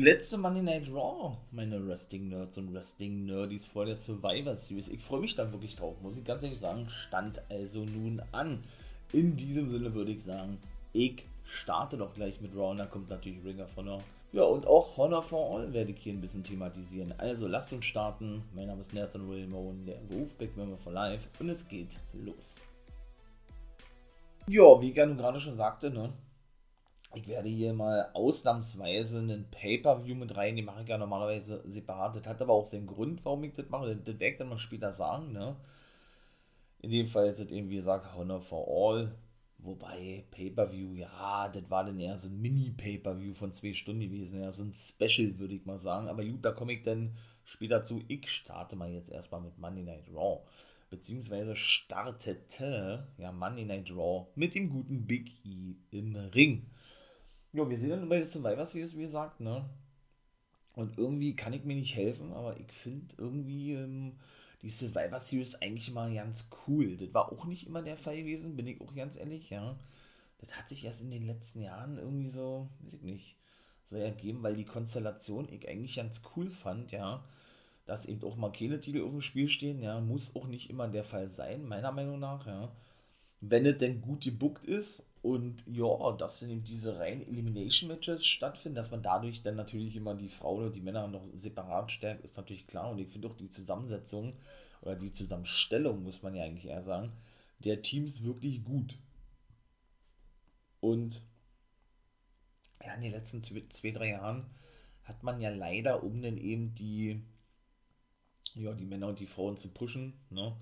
Letzte Monday Night Raw, meine Wrestling-Nerds und Wrestling-Nerdies vor der Survivor Series. Ich freue mich da wirklich drauf, muss ich ganz ehrlich sagen. Stand also nun an. In diesem Sinne würde ich sagen, ich starte doch gleich mit Raw und dann kommt natürlich Ring of Honor. Ja, und auch Honor for All werde ich hier ein bisschen thematisieren. Also lasst uns starten. Mein Name ist Nathan Wilmone, der Wolfpack Member for Life und es geht los. Ja, wie ich ja nun gerade schon sagte, ne? Ich werde hier mal ausnahmsweise einen Pay-Per-View mit rein, den mache ich ja normalerweise separat. Das hat aber auch seinen Grund, warum ich das mache. Das, werde ich dann mal später sagen, ne? In dem Fall ist es eben, wie gesagt, Honor for All. Wobei, Pay-Per-View, ja, das war dann eher so ein Mini-Pay-Per-View von zwei Stunden gewesen. Ja, so ein Special, würde ich mal sagen. Aber gut, da komme ich dann später zu. Ich starte mal jetzt erstmal mit Monday Night Raw. Beziehungsweise startete, ja, Monday Night Raw mit dem guten Big E im Ring. Ja, wir sehen dann bei der Survivor Series, wie gesagt, ne? Und irgendwie kann ich mir nicht helfen, aber ich finde irgendwie ähm, die Survivor Series eigentlich mal ganz cool. Das war auch nicht immer der Fall gewesen, bin ich auch ganz ehrlich, ja. Das hat sich erst in den letzten Jahren irgendwie so, weiß ich nicht, so ergeben, weil die Konstellation ich eigentlich ganz cool fand, ja. Dass eben auch mal keine Titel auf dem Spiel stehen, ja, muss auch nicht immer der Fall sein, meiner Meinung nach, ja. Wenn es denn gut gebuckt ist und ja, dass dann eben diese reinen Elimination-Matches stattfinden, dass man dadurch dann natürlich immer die Frauen und die Männer noch separat stärkt, ist natürlich klar. Und ich finde auch die Zusammensetzung oder die Zusammenstellung, muss man ja eigentlich eher sagen, der Teams wirklich gut. Und ja, in den letzten zwei, drei Jahren hat man ja leider, um dann eben die, ja, die Männer und die Frauen zu pushen, ne,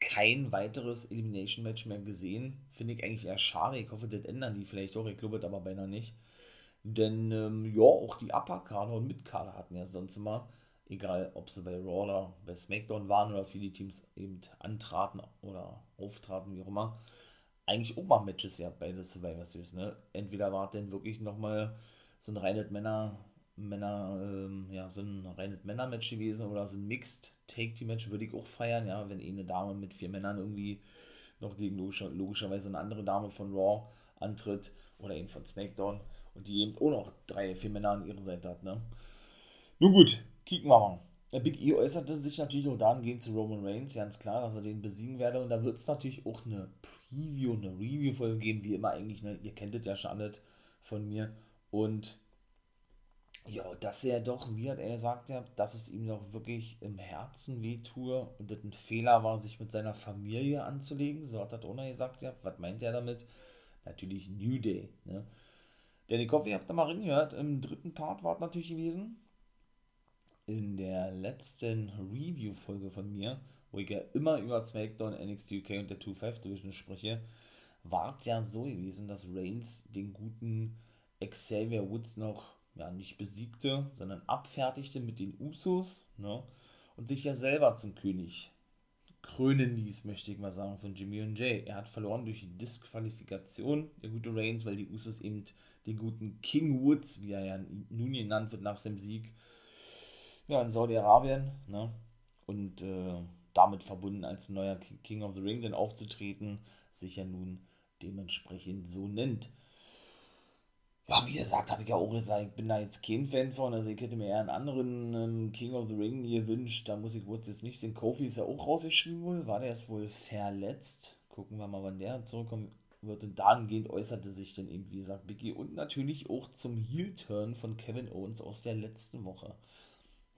kein weiteres Elimination-Match mehr gesehen. Finde ich eigentlich eher schade. Ich hoffe, das ändern die vielleicht auch. Ich glaube aber beinahe nicht. Denn, ähm, ja, auch die Upper-Kader und Mid-Kader hatten ja sonst immer, egal ob sie bei Raw oder bei SmackDown waren oder viele Teams eben antraten oder auftraten, wie auch immer, eigentlich auch mal Matches ja bei der Survivor Series. Ne? Entweder war denn wirklich nochmal so ein reines Männer- Männer, ähm, ja, so ein Männer-Match gewesen oder ein Mixed Take-Team-Match würde ich auch feiern, ja, wenn eh eine Dame mit vier Männern irgendwie noch gegen logischer, logischerweise eine andere Dame von Raw antritt oder eben von SmackDown und die eben auch noch drei, vier Männer an ihrer Seite hat, ne. Nun gut, kicken wir mal. Der Big E äußerte sich natürlich auch dahingehend zu Roman Reigns, ganz klar, dass er den besiegen werde und da wird es natürlich auch eine Preview, eine Review-Folge geben, wie immer eigentlich, ne, ihr kennt es ja schon alles von mir und ja, dass er doch, wie hat er gesagt, ja, dass es ihm doch wirklich im Herzen wehtue und das ein Fehler war, sich mit seiner Familie anzulegen. So hat das Ona gesagt, ja. Was meint er damit? Natürlich New Day, ne? Denn ich hoffe, ihr habt da mal reingehört. Im dritten Part war es natürlich gewesen. In der letzten Review-Folge von mir, wo ich ja immer über SmackDown, NXT UK und der 2-5 Division spreche, war es ja so gewesen, dass Reigns den guten Xavier Woods noch ja, nicht besiegte, sondern abfertigte mit den Usos ne, und sich ja selber zum König krönen ließ, möchte ich mal sagen, von Jimmy und Jay. Er hat verloren durch die Disqualifikation, der gute Reigns, weil die Usos eben den guten King Woods, wie er ja nun genannt wird nach seinem Sieg, ja, in Saudi-Arabien, ne, und äh, damit verbunden als neuer King of the Ring dann aufzutreten, sich ja nun dementsprechend so nennt ja, wie gesagt, habe ich ja auch gesagt, ich bin da jetzt kein Fan von. Also ich hätte mir eher einen anderen ähm, King of the Ring gewünscht. Da muss ich kurz jetzt nicht sehen. Kofi ist ja auch rausgeschrieben wohl. War der jetzt wohl verletzt? Gucken wir mal, wann der zurückkommen wird. Und dahingehend äußerte sich dann eben, wie gesagt, Biggie. Und natürlich auch zum Heel-Turn von Kevin Owens aus der letzten Woche.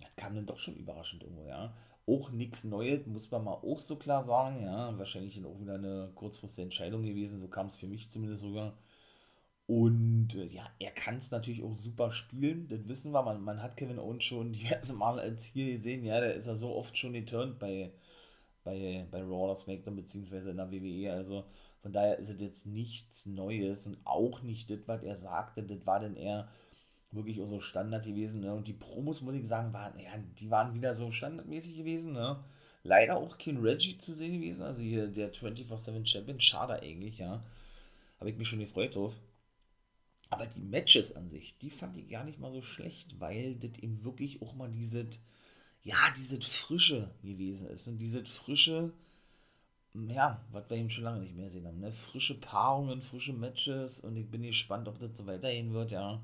Das kam dann doch schon überraschend irgendwo, ja. Auch nichts Neues, muss man mal auch so klar sagen, ja. Wahrscheinlich dann auch wieder eine kurzfristige Entscheidung gewesen. So kam es für mich zumindest sogar. Und äh, ja, er kann es natürlich auch super spielen, das wissen wir. Man, man hat Kevin Owens schon diverse Mal als hier gesehen. Ja, der ist ja so oft schon geturnt bei, bei, bei Raw oder SmackDown, beziehungsweise in der WWE. Also von daher ist es jetzt nichts Neues und auch nicht das, was er sagte. Das war dann eher wirklich auch so Standard gewesen. Ne? Und die Promos, muss ich sagen, waren, ja, die waren wieder so standardmäßig gewesen. Ne? Leider auch kein Reggie zu sehen gewesen. Also hier der 24-7 Champion. Schade eigentlich, ja. Habe ich mich schon gefreut drauf. Aber die Matches an sich, die fand ich gar nicht mal so schlecht, weil das eben wirklich auch mal dieses, ja, dieses Frische gewesen ist. Und dieses Frische, ja, was wir eben schon lange nicht mehr gesehen haben, ne? Frische Paarungen, frische Matches und ich bin gespannt, ob das so weitergehen wird, ja.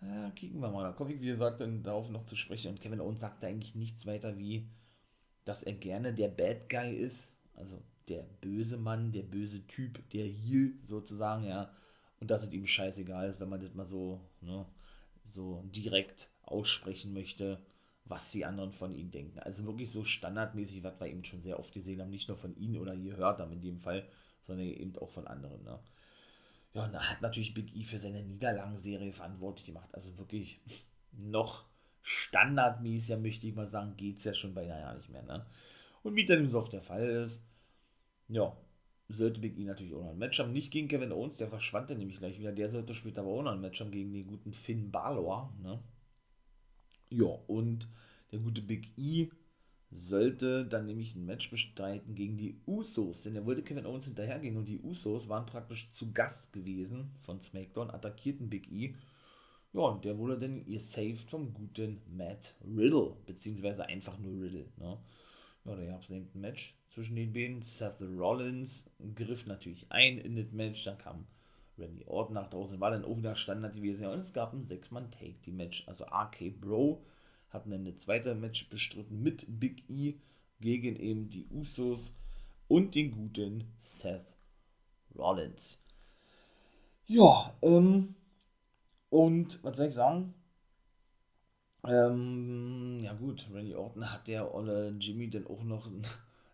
Ja, kicken wir mal. Da komme ich, wie gesagt, dann darauf noch zu sprechen. Und Kevin Owens sagt eigentlich nichts weiter wie, dass er gerne der Bad Guy ist. Also der böse Mann, der böse Typ, der Heel sozusagen, ja. Und dass es ihm scheißegal ist, wenn man das mal so, ne, so direkt aussprechen möchte, was die anderen von ihm denken. Also wirklich so standardmäßig, was wir eben schon sehr oft gesehen haben, nicht nur von ihnen oder gehört haben in dem Fall, sondern eben auch von anderen. Ne? Ja, und da hat natürlich Big E für seine Niederlagenserie verantwortlich gemacht. Also wirklich noch standardmäßiger, möchte ich mal sagen, geht es ja schon beinahe ja nicht mehr. Ne? Und wie dann so oft der Fall ist, ja, sollte Big E natürlich auch noch ein Match haben. Nicht gegen Kevin Owens, der verschwand dann nämlich gleich wieder. Der sollte später aber auch noch ein Match haben gegen den guten Finn Balor. Ne? Ja, und der gute Big E sollte dann nämlich ein Match bestreiten gegen die Usos, denn er wollte Kevin Owens hinterhergehen und die Usos waren praktisch zu Gast gewesen von SmackDown, attackierten Big E. Ja, und der wurde dann gesaved vom guten Matt Riddle, beziehungsweise einfach nur Riddle. Ne? Ja, da gab es eben ein Match zwischen den beiden. Seth Rollins griff natürlich ein in das Match, dann kam Randy Orton nach draußen, war dann auch wieder Standard gewesen. Und es gab ein 6-Mann-Take-Team-Match. Also RK Bro hatten dann eine zweite Match bestritten mit Big E gegen eben die Usos und den guten Seth Rollins. Ja, ähm, und was soll ich sagen? Ähm, ja gut, Randy Orton hat der olle Jimmy dann auch noch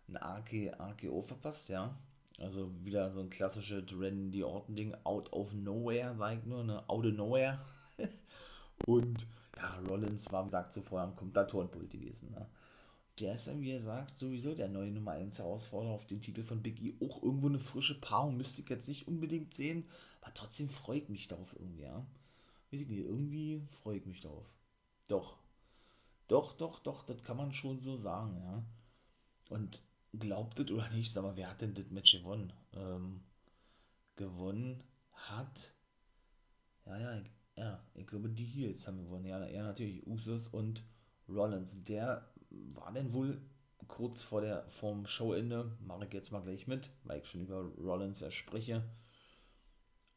ein, AKO verpasst, ja. Also wieder so ein klassisches Randy Orton-Ding, out of nowhere, sag ich nur, ne? Out of nowhere. und ja, Rollins war, wie gesagt, zuvor am Kommentatorenpult gewesen. Ne? Der ist dann, wie er sagt, sowieso der neue Nummer 1 Herausforderer auf den Titel von Biggie. Auch irgendwo eine frische Paarung müsste ich jetzt nicht unbedingt sehen, aber trotzdem freue ich mich darauf irgendwie, ja. Weiß ich nicht, irgendwie freue ich mich darauf. Doch. Doch, doch, doch, das kann man schon so sagen, ja. Und glaubt es oder nicht, mal, wer hat denn das Match gewonnen? Ähm, gewonnen hat. Ja, ja, ja, ich glaube, die Heels haben gewonnen. Ja, ja, natürlich Usos und Rollins. Der war denn wohl kurz vor der vom Showende, mache ich jetzt mal gleich mit, weil ich schon über Rollins ja spreche,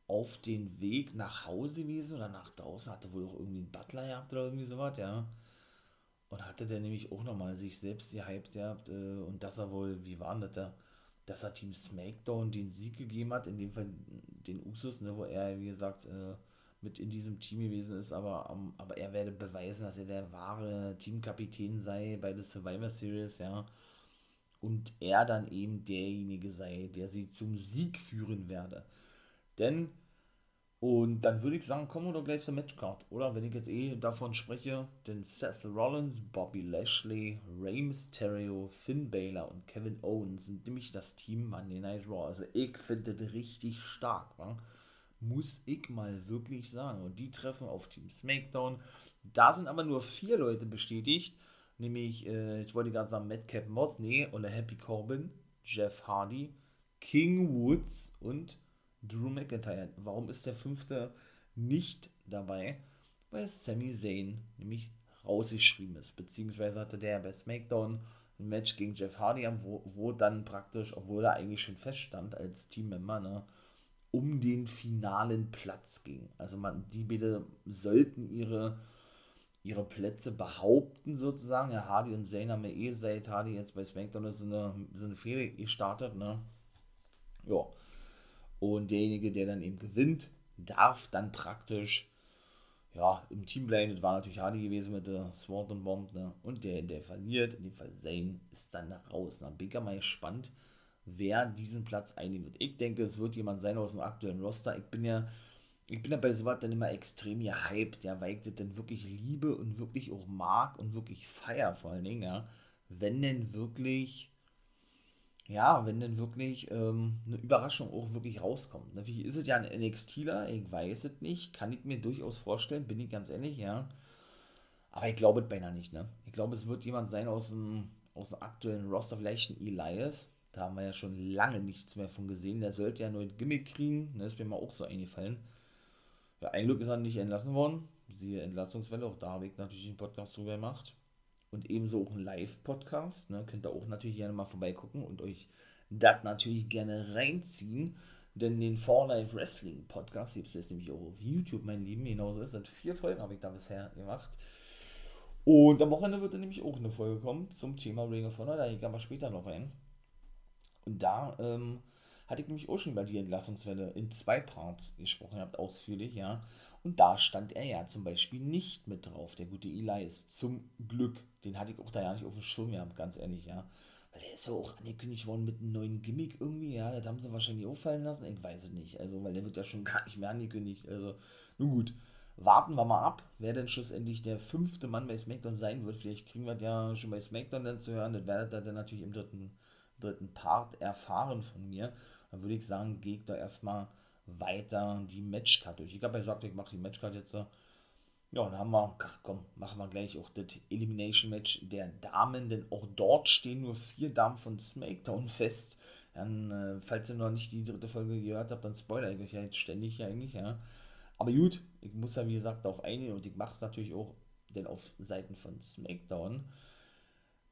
auf den Weg nach Hause gewesen oder nach draußen, hatte wohl auch irgendwie einen Butler gehabt oder irgendwie sowas, ja. Und hatte der nämlich auch nochmal sich selbst gehypt gehabt äh, und dass er wohl, wie war das da, dass er Team SmackDown den Sieg gegeben hat, in dem Fall den Usos, ne, wo er, wie gesagt, äh, mit in diesem Team gewesen ist, aber, um, aber er werde beweisen, dass er der wahre Teamkapitän sei bei der Survivor Series, ja. Und er dann eben derjenige sei, der sie zum Sieg führen werde. Denn, und dann würde ich sagen, kommen wir doch gleich zur Matchcard, oder? Wenn ich jetzt eh davon spreche, denn Seth Rollins, Bobby Lashley, Rey Mysterio, Finn Balor und Kevin Owens sind nämlich das Team Monday Night Raw. Also ich finde das richtig stark, wa? muss ich mal wirklich sagen. Und die treffen auf Team SmackDown. Da sind aber nur vier Leute bestätigt, nämlich, äh, jetzt wollte ich gerade sagen, Madcap Moss, nee, oder Happy Corbin, Jeff Hardy, King Woods und Drew McIntyre. Warum ist der fünfte nicht dabei? Weil Sami Zayn nämlich rausgeschrieben ist, beziehungsweise hatte der bei SmackDown ein Match gegen Jeff Hardy, wo, wo dann praktisch, obwohl er eigentlich schon feststand als Teammember, ne, um den finalen Platz ging. Also man, die beide sollten ihre, ihre Plätze behaupten sozusagen. Ja, Hardy und Zayn haben ja eh seit Hardy jetzt bei SmackDown ist eine, ist eine Fehde gestartet, ne? Ja. Und derjenige, der dann eben gewinnt, darf dann praktisch ja, im Team bleiben. Das war natürlich Hardy gewesen mit der Sword und Bomb, ne? Und der, der verliert, in dem Fall Zayn, ist dann raus. Na, bin ich mal gespannt, wer diesen Platz einnehmen wird. Ich denke, es wird jemand sein aus dem aktuellen Roster. Ich bin ja, ich bin ja bei sowas dann immer extrem gehypt, ja, weil ich das dann wirklich liebe und wirklich auch mag und wirklich feier vor allen Dingen, ja. Wenn denn wirklich, ja, wenn denn wirklich ähm, eine Überraschung auch wirklich rauskommt. Natürlich ist es ja ein NXTler, ich weiß es nicht, kann ich mir durchaus vorstellen, bin ich ganz ehrlich, ja. Aber ich glaube es beinahe nicht, ne? Ich glaube, es wird jemand sein aus dem, aus dem aktuellen Roster, vielleicht ein Elias, da haben wir ja schon lange nichts mehr von gesehen. Der sollte ja nur ein Gimmick kriegen. Das ist mir mal auch so eingefallen. Ja, ein Glück ist er nicht entlassen worden. Siehe Entlassungswelle. Auch da habe ich natürlich einen Podcast drüber gemacht. Und ebenso auch einen Live-Podcast. Ne? Könnt ihr auch natürlich gerne mal vorbeigucken und euch das natürlich gerne reinziehen. Denn den For Life Wrestling Podcast gibt es jetzt nämlich auch auf YouTube, mein Lieben. Genauso ist es. Vier Folgen habe ich da bisher gemacht. Und am Wochenende wird dann nämlich auch eine Folge kommen zum Thema Ring of Honor. Da gehe ich aber später noch rein. Und da ähm, hatte ich nämlich auch schon über die Entlassungswelle in zwei Parts gesprochen, habt ausführlich, ja. Und da stand er ja zum Beispiel nicht mit drauf, der gute Elias. Zum Glück. Den hatte ich auch da ja nicht auf dem Schirm gehabt, ganz ehrlich, ja. Weil der ist ja auch angekündigt worden mit einem neuen Gimmick irgendwie, ja. Das haben sie wahrscheinlich auffallen lassen. Ich weiß es nicht. Also, weil der wird ja schon gar nicht mehr angekündigt. Also, nun gut. Warten wir mal ab, wer denn schlussendlich der fünfte Mann bei SmackDown sein wird. Vielleicht kriegen wir das ja schon bei SmackDown dann zu hören. Das werdet ihr dann natürlich im dritten, dritten Part erfahren von mir. Dann würde ich sagen, gehe ich da erstmal weiter die Matchcard durch. Ich habe ja gesagt, ich mache die Matchcard jetzt. Ja, dann haben wir, ach komm, machen wir gleich auch das Elimination Match der Damen, denn auch dort stehen nur vier Damen von SmackDown fest. Dann, äh, falls ihr noch nicht die dritte Folge gehört habt, dann spoiler ich euch ja jetzt ständig eigentlich, ja. Aber gut, ich muss ja wie gesagt darauf eingehen und ich mache es natürlich auch, denn auf Seiten von SmackDown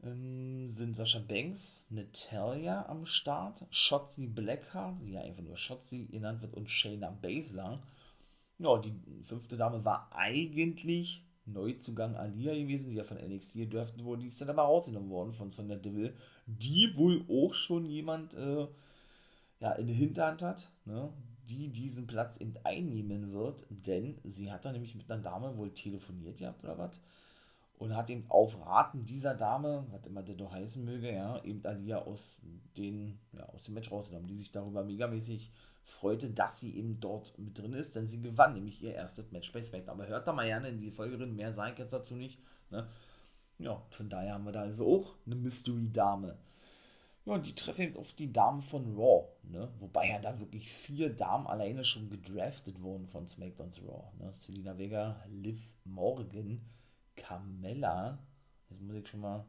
ähm, sind Sascha Banks, Natalia am Start, Shotzi Blackheart, die ja einfach nur Shotzi genannt wird, und Shayna Baszler. Ja, die fünfte Dame war eigentlich Neuzugang Alia gewesen, die ja von NXT gedürften wurde. Die ist dann aber rausgenommen worden von Sonja Deville, die wohl auch schon jemand äh, ja, in der Hinterhand hat, ne, die diesen Platz eben einnehmen wird, denn sie hat da nämlich mit einer Dame wohl telefoniert gehabt oder was und hat eben auf Raten dieser Dame, was immer der doch heißen möge, ja, eben Alia aus, den, ja, aus dem Match rausgenommen, die sich darüber megamäßig freute, dass sie eben dort mit drin ist, denn sie gewann nämlich ihr erstes Match bei SmackDown. Aber hört da mal gerne in die Folge drin, mehr sage ich jetzt dazu nicht. Ne? Ja, von daher haben wir da also auch eine Mystery-Dame. Ja, und die treffen eben auf die Damen von Raw, ne? Wobei ja da wirklich vier Damen alleine schon gedraftet wurden von SmackDowns Raw. Ne? Selina Vega, Liv Morgan, Carmella, jetzt muss ich schon mal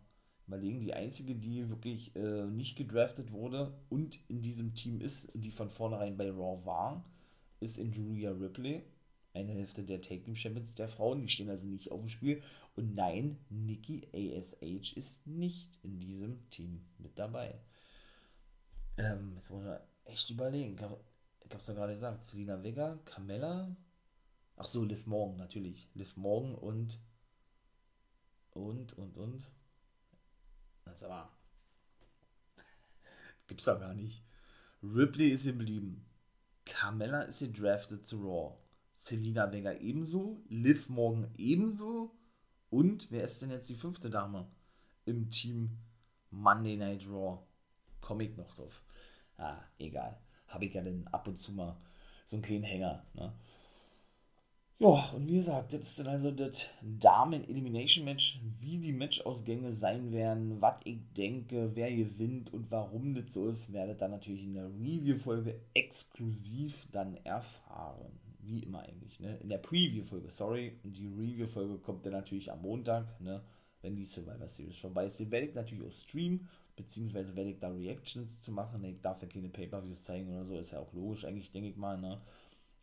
überlegen, die einzige, die wirklich äh, nicht gedraftet wurde und in diesem Team ist, die von vornherein bei Raw war, ist in Julia Ripley, eine Hälfte der Take Team Champions der Frauen, die stehen also nicht auf dem Spiel. Und nein, Nikki ASH ist nicht in diesem Team mit dabei. Ähm, jetzt muss man echt überlegen. Ich habe es ja gerade gesagt, Selina Vega, Carmella, ach so, Liv Morgan natürlich. Liv Morgan und und, und, und. Das aber. Gibt's doch gar nicht. Ripley ist geblieben. Carmella ist gedraftet zu Raw. Selina Vega ebenso. Liv Morgan ebenso. Und wer ist denn jetzt die fünfte Dame im Team Monday Night Raw? Komme ich noch drauf. Ah, egal. Habe ich ja dann ab und zu mal so einen kleinen Hänger. Ne? Ja, und wie gesagt, jetzt ist dann also das Damen-Elimination-Match, wie die Matchausgänge sein werden, was ich denke, wer gewinnt und warum das so ist, werdet ihr natürlich in der Review-Folge exklusiv dann erfahren. Wie immer eigentlich, ne? In der Preview-Folge, sorry. Und die Review-Folge kommt dann natürlich am Montag, ne? Wenn die Survivor Series vorbei ist. Den werde ich natürlich auch streamen, beziehungsweise werde ich da Reactions zu machen. Ich darf ja keine Pay-Per-Views zeigen oder so, ist ja auch logisch, eigentlich, denke ich mal, ne?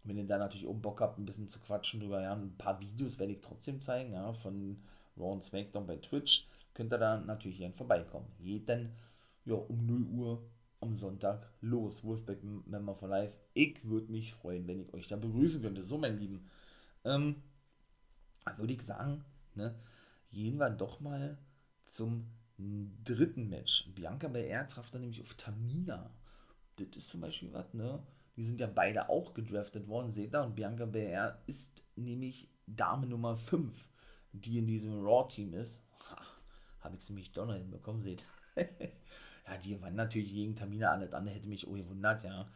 Wenn ihr da natürlich auch Bock habt, ein bisschen zu quatschen drüber, ja, ein paar Videos werde ich trotzdem zeigen, ja, von Raw und SmackDown bei Twitch, könnt ihr da natürlich dann vorbeikommen. Jeden, ja, um 0 Uhr am Sonntag los. Wolfpack Member for Life. Ich würde mich freuen, wenn ich euch da begrüßen könnte. So, mein Lieben. Ähm, würde ich sagen, ne, gehen wir doch mal zum dritten Match. Bianca Belair traf dann nämlich auf Tamina. Das ist zum Beispiel was, ne? Die sind ja beide auch gedraftet worden, seht ihr. Und Bianca Belair ist nämlich Dame Nummer 5, die in diesem Raw-Team ist. Habe ich sie mich doch noch hinbekommen, seht. ja, die waren natürlich gegen Tamina, alles andere hätte mich auch gewundert, ja.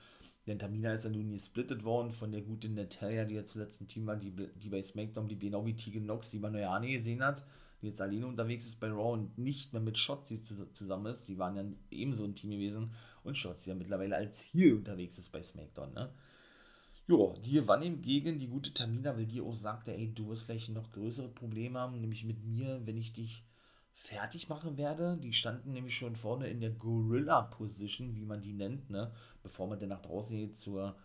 Denn Tamina ist ja nun gesplittet worden von der guten Natalia, die ja zuletzt im Team war, die, die bei SmackDown, die genau wie Tegan Nox, die man ja nie gesehen hat die jetzt alleine unterwegs ist bei Raw und nicht mehr mit Shotzi zusammen ist. Die waren ja ebenso ein Team gewesen und Shotzi ja mittlerweile als hier unterwegs ist bei SmackDown, ne? Jo, die gewann ihm gegen die gute Tamina, weil die auch sagte, ey, du wirst gleich noch größere Probleme haben, nämlich mit mir, wenn ich dich fertig machen werde. Die standen nämlich schon vorne in der Gorilla-Position, wie man die nennt, ne? Bevor man dann nach draußen geht zur,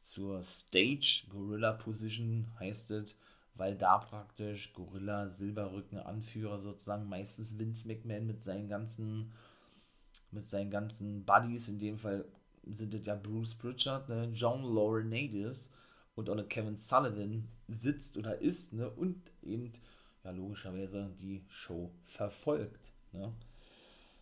zur Stage. Gorilla-Position heißt es, weil da praktisch Gorilla, Silberrücken, Anführer sozusagen, meistens Vince McMahon mit seinen ganzen, mit seinen ganzen Buddies, in dem Fall sind es ja Bruce Pritchard, ne, John Laurinaitis und auch eine Kevin Sullivan sitzt oder ist, ne, und eben, ja, logischerweise die Show verfolgt, ne.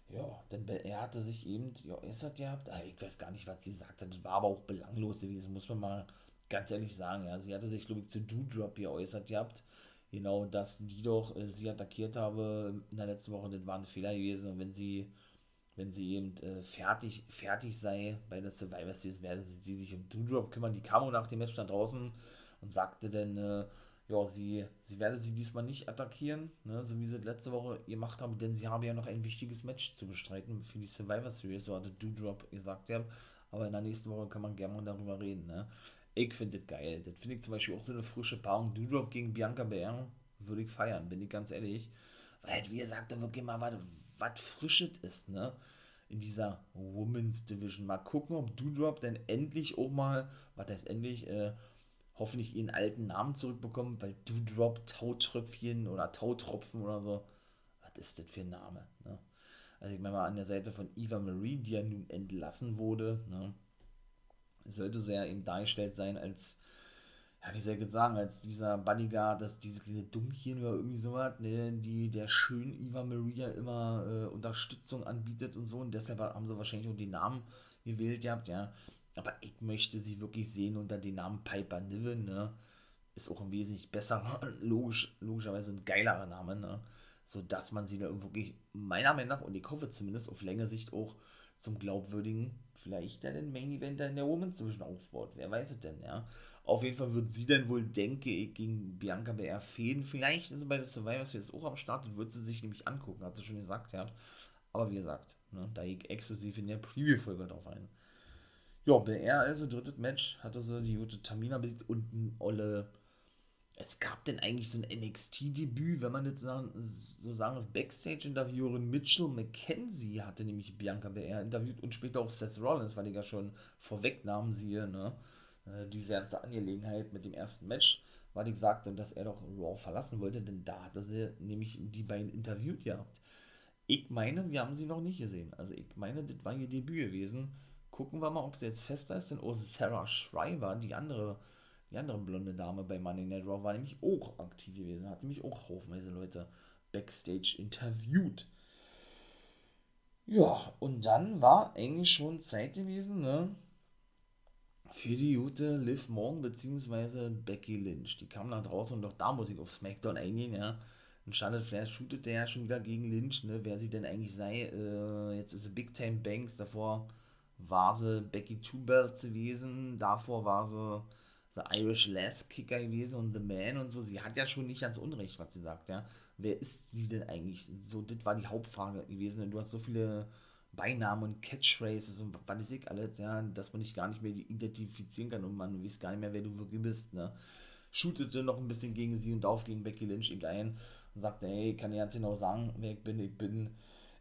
Ja, denn er hatte sich eben ja, geäußert gehabt, ah, ich weiß gar nicht, was sie sagte, das war aber auch belanglos gewesen, muss man mal ganz ehrlich sagen, ja. Sie hatte sich, glaube ich, zu Doodrop geäußert gehabt, genau, dass die doch äh, sie attackiert habe in der letzten Woche, das war ein Fehler gewesen und wenn sie wenn sie eben äh, fertig, fertig sei bei der Survivor Series, werde sie, sich um Doodrop kümmern. Die kam nach dem Match da draußen und sagte dann, äh, ja, sie, sie werde sie diesmal nicht attackieren, ne, so wie sie letzte Woche gemacht haben, denn sie habe ja noch ein wichtiges Match zu bestreiten für die Survivor Series, so hatte Doodrop gesagt, ja. Aber in der nächsten Woche kann man gerne mal darüber reden, ne. Ich finde das geil. Das finde ich zum Beispiel auch so eine frische Paarung. Doodrop gegen Bianca Belair würde ich feiern, bin ich ganz ehrlich. Weil, wie gesagt, da wirklich mal was was Frisches ist, ne? In dieser Women's Division. Mal gucken, ob Doudrop denn endlich auch mal, was heißt endlich, äh, hoffentlich ihren alten Namen zurückbekommt, weil Doudrop, Tautröpfchen oder Tautropfen oder so, was ist das für ein Name, ne? Also ich meine mal an der Seite von Eva Marie, die ja nun entlassen wurde, ne? Sollte ja eben dargestellt sein als ja, wie soll ich jetzt sagen, als dieser Bodyguard, dass diese kleine Dummchen oder irgendwie sowas, ne, die der schönen Eva Maria immer äh, Unterstützung anbietet und so. Und deshalb haben sie wahrscheinlich auch den Namen gewählt gehabt, ja. Aber ich möchte sie wirklich sehen unter dem Namen Piper Niven, ne. Ist auch ein wesentlich besserer, logisch, logischerweise ein geilerer Name, ne. So dass man sie da wirklich, meiner Meinung nach, und ich hoffe zumindest auf längere Sicht auch zum glaubwürdigen, vielleicht dann den Main Eventer in der Women's Division aufbaut. Wer weiß es denn, ja. Auf jeden Fall wird sie dann wohl, denke ich, gegen Bianca BR fäden. Vielleicht ist sie bei der Survivor Series auch am Start und wird sie sich nämlich angucken, hat sie schon gesagt, ja. Aber wie gesagt, ne, da ich exklusiv in der Preview-Folge drauf ein. Ja, BR also, drittes Match, hatte sie die gute Tamina besiegt und ein Olle. Es gab denn eigentlich so ein NXT-Debüt, wenn man jetzt so sagen, Backstage-Interviewerin Mitchell McKenzie hatte nämlich Bianca BR interviewt und später auch Seth Rollins, weil ich ja schon vorwegnahmen siehe, ne? Äh, diese ganze Angelegenheit mit dem ersten Match, weil ich sagte, dass er doch Raw verlassen wollte, denn da hatte sie nämlich die beiden interviewt gehabt. Ich meine, wir haben sie noch nicht gesehen. Also ich meine, das war ihr Debüt gewesen. Gucken wir mal, ob sie jetzt fester ist, denn oh, Sarah Schreiber, die andere, die andere blonde Dame bei Money Night Raw, war nämlich auch aktiv gewesen, hat nämlich auch haufenweise Leute Backstage interviewt. Ja, und dann war eigentlich schon Zeit gewesen, ne? Für die gute Liv Morgan bzw. Becky Lynch. Die kam nach draußen und auch da muss ich auf SmackDown eingehen, ja. Und Charlotte Flair shootet ja schon wieder gegen Lynch, ne, wer sie denn eigentlich sei. Äh, jetzt ist sie Big Time Banks, davor war sie Becky Two gewesen, davor war sie The Irish Last Kicker gewesen und The Man und so. Sie hat ja schon nicht ganz unrecht, was sie sagt, ja. Wer ist sie denn eigentlich? So, das war die Hauptfrage gewesen. Du hast so viele Beinamen und Catchphrases und was weiß ich alles, ja, dass man dich gar nicht mehr identifizieren kann und man weiß gar nicht mehr, wer du wirklich bist, ne. Shootete noch ein bisschen gegen sie und auf gegen Becky Lynch eben ein und sagte, hey, kann dir ganz genau sagen, wer ich bin. Ich bin,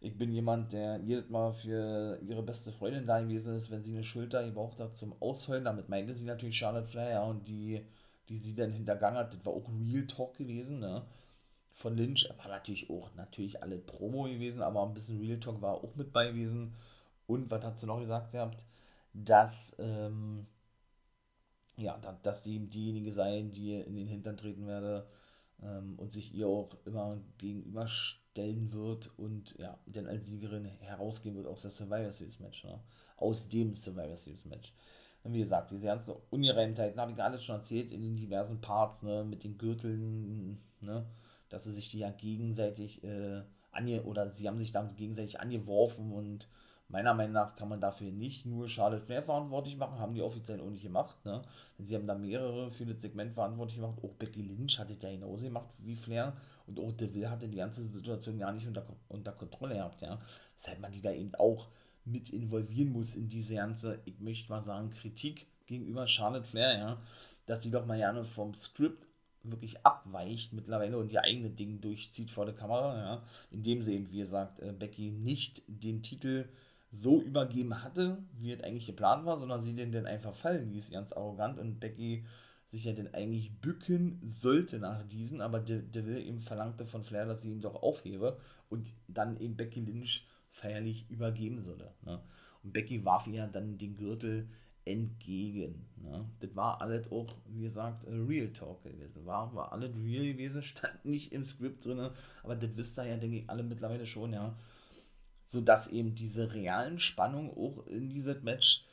ich bin jemand, der jedes Mal für ihre beste Freundin da gewesen ist, wenn sie eine Schulter gebraucht hat zum Ausheulen. Damit meinte sie natürlich Charlotte Flair, ja, und die, die sie dann hintergangen hat, das war auch Real Talk gewesen, ne von Lynch war natürlich auch natürlich alle Promo gewesen, aber ein bisschen Real Talk war auch mit bei gewesen. Und was hat sie noch gesagt gehabt? Dass, ähm, ja, dass sie eben diejenige sei, die in den Hintern treten werde ähm, und sich ihr auch immer gegenüberstellen wird und ja, dann als Siegerin herausgehen wird aus der Survivor Series Match, ne? aus dem Survivor Series Match. Wie gesagt, diese ganzen Ungereimtheiten habe ich alles schon erzählt in den diversen Parts, ne, mit den Gürteln, ne, dass sie sich die ja gegenseitig äh, ange oder sie haben sich damit gegenseitig angeworfen und meiner Meinung nach kann man dafür nicht nur Charlotte Flair verantwortlich machen, haben die offiziell auch nicht gemacht, ne? Denn sie haben da mehrere für das Segment verantwortlich gemacht. Auch Becky Lynch hatte ja genauso gemacht wie Flair und auch Deville hatte die ganze Situation gar nicht unter, unter Kontrolle gehabt, ja. Deshalb man die da eben auch mit involvieren muss in diese ganze, ich möchte mal sagen, Kritik gegenüber Charlotte Flair, ja, dass sie doch mal gerne vom Skript wirklich abweicht mittlerweile und ihr eigene Ding durchzieht vor der Kamera, ja, indem sie eben, wie gesagt, äh, Becky nicht den Titel so übergeben hatte, wie es eigentlich geplant war, sondern sie den dann einfach fallen ließ, ganz arrogant und Becky sich ja dann eigentlich bücken sollte nach diesen, aber De Deville eben verlangte von Flair, dass sie ihn doch aufhebe und dann eben Becky Lynch feierlich übergeben solle. Ne? Und Becky warf ihr dann den Gürtel entgegen. Ne? Das war alles auch, wie gesagt, Real Talk gewesen. War, war alles real gewesen, stand nicht im Skript drin, aber das wisst ihr ja, denke ich, alle mittlerweile schon, ja. Sodass eben diese realen Spannungen auch in dieses Match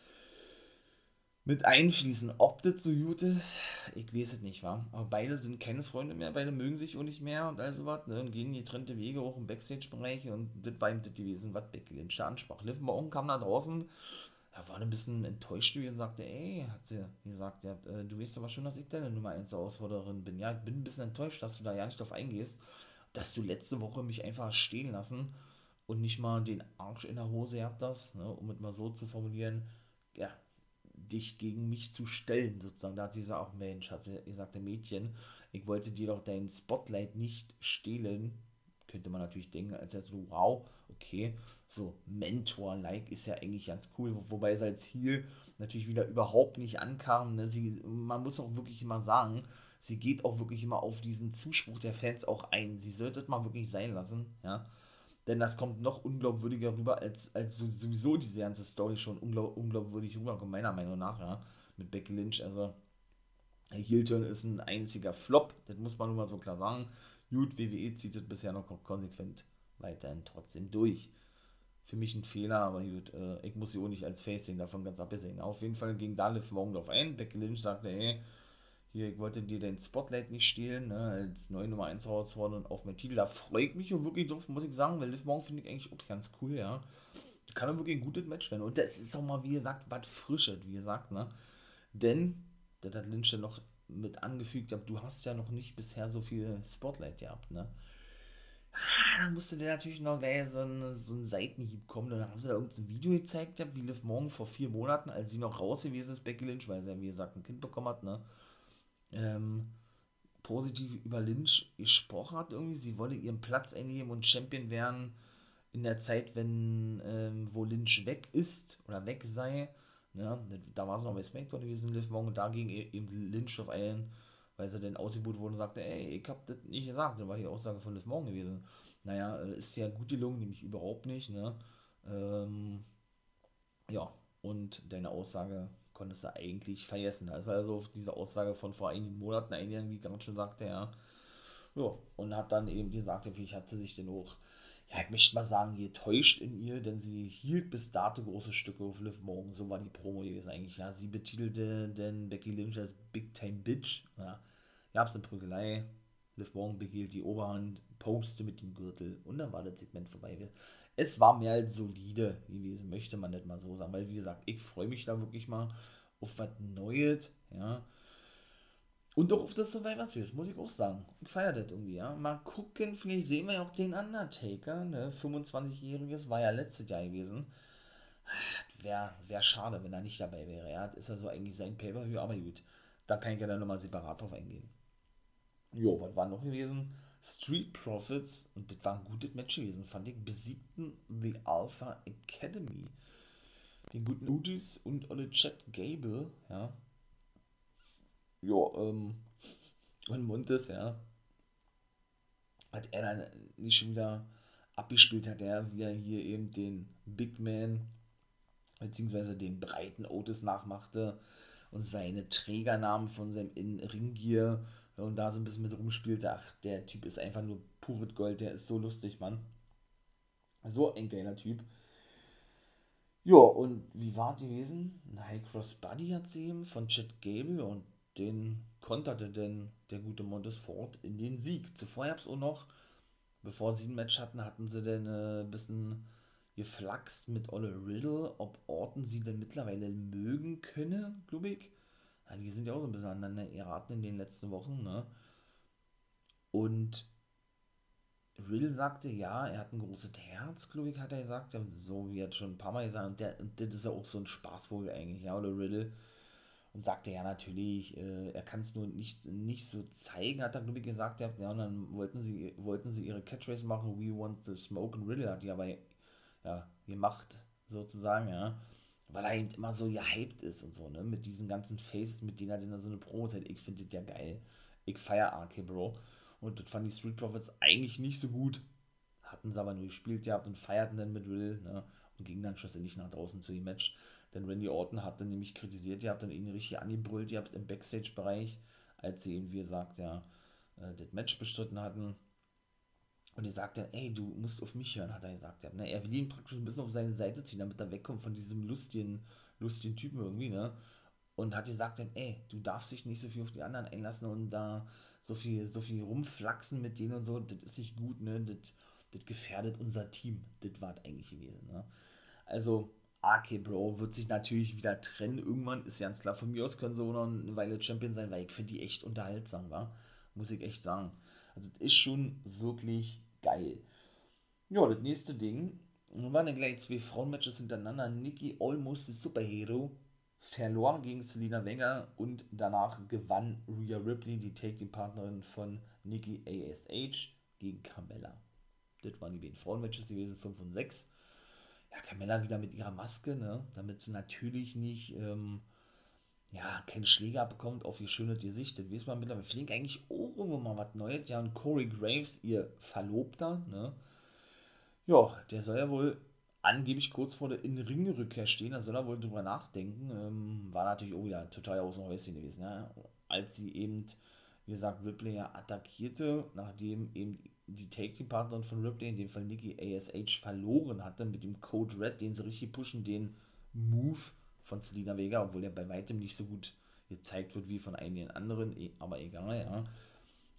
mit einfließen. Ob das so gut ist, ich weiß es nicht, wa? Aber beide sind keine Freunde mehr, beide mögen sich auch nicht mehr und all sowas, ne? Und gehen getrennte Wege auch im Backstage-Bereich und das war eben das gewesen, was Becky Lynch ansprach. Liv Morgan kam da draußen er war ein bisschen enttäuscht gewesen, sagte, ey, hat sie gesagt, ja, äh, du weißt aber schon, dass ich deine Nummer 1 Herausforderin bin. Ja, ich bin ein bisschen enttäuscht, dass du da ja nicht drauf eingehst, dass du letzte Woche mich einfach stehen lassen und nicht mal den Arsch in der Hose gehabt hast, ne, um es mal so zu formulieren, ja, dich gegen mich zu stellen, sozusagen. Da hat sie gesagt, auch Mensch, hat sie gesagt, der Mädchen, ich wollte dir doch dein Spotlight nicht stehlen. Könnte man natürlich denken, als er so, wow, okay, so Mentor-like ist ja eigentlich ganz cool, wobei es als Heal natürlich wieder überhaupt nicht ankam. Ne? Sie, man muss auch wirklich immer sagen, sie geht auch wirklich immer auf diesen Zuspruch der Fans auch ein. Sie sollte es mal wirklich sein lassen, ja. Denn das kommt noch unglaubwürdiger rüber, als, als sowieso diese ganze Story schon unglaub, unglaubwürdig rüberkommt, meiner Meinung nach, ja. Mit Becky Lynch. Also, Heel-Turn ist ein einziger Flop, das muss man nun mal so klar sagen. Gut, WWE zieht das bisher noch konsequent weiterhin trotzdem durch für mich ein Fehler, aber gut, äh, ich muss sie auch nicht als Face sehen, davon ganz abgesehen. Auf jeden Fall ging da Liv Morgan drauf ein. Becky Lynch sagte, hey, hier, ich wollte dir dein Spotlight nicht stehlen, ne, als neue Nummer 1 herausfordern auf mein Titel. Da freue ich mich auch wirklich drauf, muss ich sagen, weil Liv Morgan finde ich eigentlich auch ganz cool, ja. Kann auch wirklich ein gutes Match werden. Und das ist auch mal, wie gesagt, was Frisches, wie gesagt, ne. Denn, das hat Lynch ja noch mit angefügt, du hast ja noch nicht bisher so viel Spotlight gehabt, ne ah, dann musste der natürlich noch gleich so ein, so ein Seitenhieb kommen. Dann haben sie da irgendein Video gezeigt, wie Liv Morgan vor vier Monaten, als sie noch raus gewesen ist, Becky Lynch, weil sie ja, wie gesagt, ein Kind bekommen hat, ne? Ähm, positiv über Lynch gesprochen hat irgendwie. Sie wolle ihren Platz einnehmen und Champion werden in der Zeit, wenn, ähm, wo Lynch weg ist oder weg sei. Ne? da war es noch bei SmackDown gewesen, Liv Morgan, da ging e-, eben Lynch auf einen weil sie dann ausgebucht wurde und sagte, ey, ich hab das nicht gesagt. Das war die Aussage von Liv Morgan gewesen. Naja, äh, ist ja gut gelungen, nämlich überhaupt nicht, ne? Ähm, ja, und deine Aussage konntest du eigentlich vergessen. Also, also diese Aussage von vor einigen Monaten eingegangen, wie ganz schon sagte, ja. Ja, und hat dann eben gesagt, wie hat sie sich denn auch, ja, ich möchte mal sagen, getäuscht in ihr, denn sie hielt bis dato große Stücke auf Liv Morgan. So war die Promo gewesen eigentlich. Ja, sie betitelte denn Becky Lynch als Big Time Bitch. Ja, gab es eine Prügelei. Liv Morgan behielt die Oberhand, poste mit dem Gürtel und dann war das Segment vorbei. Es war mehr als solide gewesen, möchte man nicht mal so sagen, weil wie gesagt, ich freue mich da wirklich mal auf was Neues, ja. Und auch auf das Survivor Series, muss ich auch sagen. Ich feiere das irgendwie, ja. Mal gucken, vielleicht sehen wir ja auch den Undertaker, ne? 25-jähriges, war ja letztes Jahr gewesen. Wäre wär schade, wenn er nicht dabei wäre. Ja, das ist ja so eigentlich sein Pay-Per-View, aber gut. Da kann ich ja dann nochmal separat drauf eingehen. Jo, was war noch gewesen? Street Profits, und das war ein gutes Match gewesen, fand ich, besiegten The Alpha Academy. Den guten Udis und alle Chad Gable, ja. Jo, ähm, und Montes, ja. Hat er dann nicht schon wieder abgespielt, hat er wieder hier eben den Big Man, beziehungsweise den breiten Otis nachmachte und seine Trägernamen von seinem In-Ring-Gear und da so ein bisschen mit rumspielte. Ach, der Typ ist einfach nur pures Gold, der ist so lustig, Mann. So ein geiler Typ. Ja, und wie war die gewesen? Ein High Cross Buddy hat sie eben von Chad Gable und den konterte denn der gute Montesfort in den Sieg. Zuvor gab es auch noch, bevor sie ein Match hatten, hatten sie denn ein äh, bisschen geflaxt mit Olle Riddle, ob Orton sie denn mittlerweile mögen könne, glaube ich. Ja, die sind ja auch so ein bisschen aneinander geraten in den letzten Wochen, ne? Und Riddle sagte, ja, er hat ein großes Herz, glaube ich, hat er gesagt, ja, so wie er schon ein paar Mal gesagt und, der, und das ist ja auch so ein Spaßvogel eigentlich, ja, oder Riddle. Und sagte ja natürlich, äh, er kann es nur nicht, nicht so zeigen, hat er, glaube ich, gesagt, ja, und dann wollten sie, wollten sie ihre Catchphrase machen, we want the smoke, und Riddle hat die aber ja, gemacht, sozusagen, ja weil er eben immer so gehypt ist und so, ne? Mit diesen ganzen Faces, mit denen er dann so eine Promo hat. Ich finde das ja geil. Ich feiere RK Bro. Und das fand die Street Profits eigentlich nicht so gut. Hatten sie aber nur gespielt gehabt und feierten dann mit Will, ne? und ging dann schlussendlich nach draußen zu dem Match. Denn Randy Orton hatte nämlich kritisiert, ihr habt dann ihn richtig angebrüllt, ihr habt im Backstage-Bereich, als sie eben, wie gesagt, ja, äh, das Match bestritten hatten. Und er sagte, ey, du musst auf mich hören, hat er gesagt. Ja, ne? Er will ihn praktisch ein bisschen auf seine Seite ziehen, damit er wegkommt von diesem lustigen, lustigen Typen irgendwie, ne? Und hat gesagt, ey, du darfst dich nicht so viel auf die anderen einlassen und da so viel, so viel rumflaxen mit denen und so, das ist nicht gut, ne? Das, das gefährdet unser Team. Das war eigentlich gewesen, ne? Also, AK Bro wird sich natürlich wieder trennen irgendwann, ist ganz klar. Von mir aus können sie auch noch eine Weile Champion sein, weil ich finde die echt unterhaltsam, war. Muss ich echt sagen. Also, das ist schon wirklich geil. Ja, das nächste Ding. Nun waren dann gleich zwei Frauenmatches hintereinander. Nikki Almost the Superhero verlor gegen Selena Wenger und danach gewann Rhea Ripley, die Take-Team-Partnerin von Nikki ASH, gegen Carmella. Das waren die beiden Frauenmatches gewesen, 5 und 6. Ja, Carmella wieder mit ihrer Maske, ne, damit sie natürlich nicht, ähm, ja, keine Schläge abbekommt auf ihr schönes Gesicht. Das weiß man mittlerweile. Flink eigentlich auch irgendwo mal was Neues. Ja, und Corey Graves, ihr Verlobter, ne, ja, der soll ja wohl angeblich kurz vor der In-Ring-Rückkehr stehen, da soll er wohl drüber nachdenken. Ähm, war natürlich auch wieder total aus dem Häuschen gewesen, ja? als sie eben, wie gesagt, Ripley ja attackierte, nachdem eben die Take-Team-Partnerin von Ripley, in dem Fall Nikki ASH, verloren hatte mit dem Code Red, den sie richtig pushen, den Move von Selena Vega, obwohl er bei weitem nicht so gut gezeigt wird wie von einigen anderen, e, aber egal, ja.